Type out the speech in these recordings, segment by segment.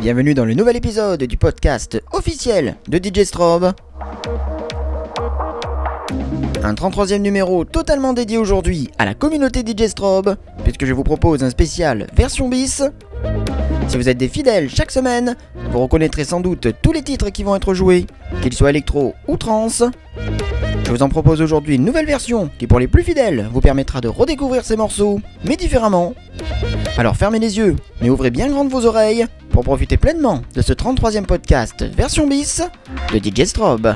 Bienvenue dans le nouvel épisode du podcast officiel de DJ Strobe. Un 33e numéro totalement dédié aujourd'hui à la communauté DJ Strobe, puisque je vous propose un spécial version bis. Si vous êtes des fidèles chaque semaine, vous reconnaîtrez sans doute tous les titres qui vont être joués, qu'ils soient électro ou trance. Je vous en propose aujourd'hui une nouvelle version qui pour les plus fidèles vous permettra de redécouvrir ces morceaux, mais différemment. Alors fermez les yeux, mais ouvrez bien grandes vos oreilles pour profiter pleinement de ce 33e podcast version bis de DJ Strobe.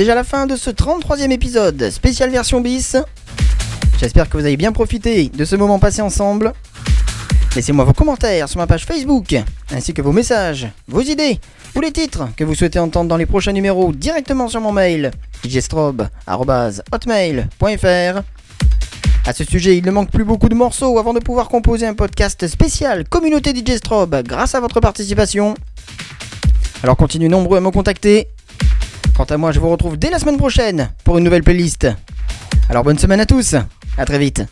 Déjà la fin de ce 33e épisode, spécial version bis. J'espère que vous avez bien profité de ce moment passé ensemble. Laissez-moi vos commentaires sur ma page Facebook, ainsi que vos messages, vos idées ou les titres que vous souhaitez entendre dans les prochains numéros directement sur mon mail djstrobe.hotmail.fr à ce sujet, il ne manque plus beaucoup de morceaux avant de pouvoir composer un podcast spécial Communauté DJ Strobe grâce à votre participation. Alors continuez nombreux à me contacter. Quant à moi, je vous retrouve dès la semaine prochaine pour une nouvelle playlist. Alors bonne semaine à tous, à très vite.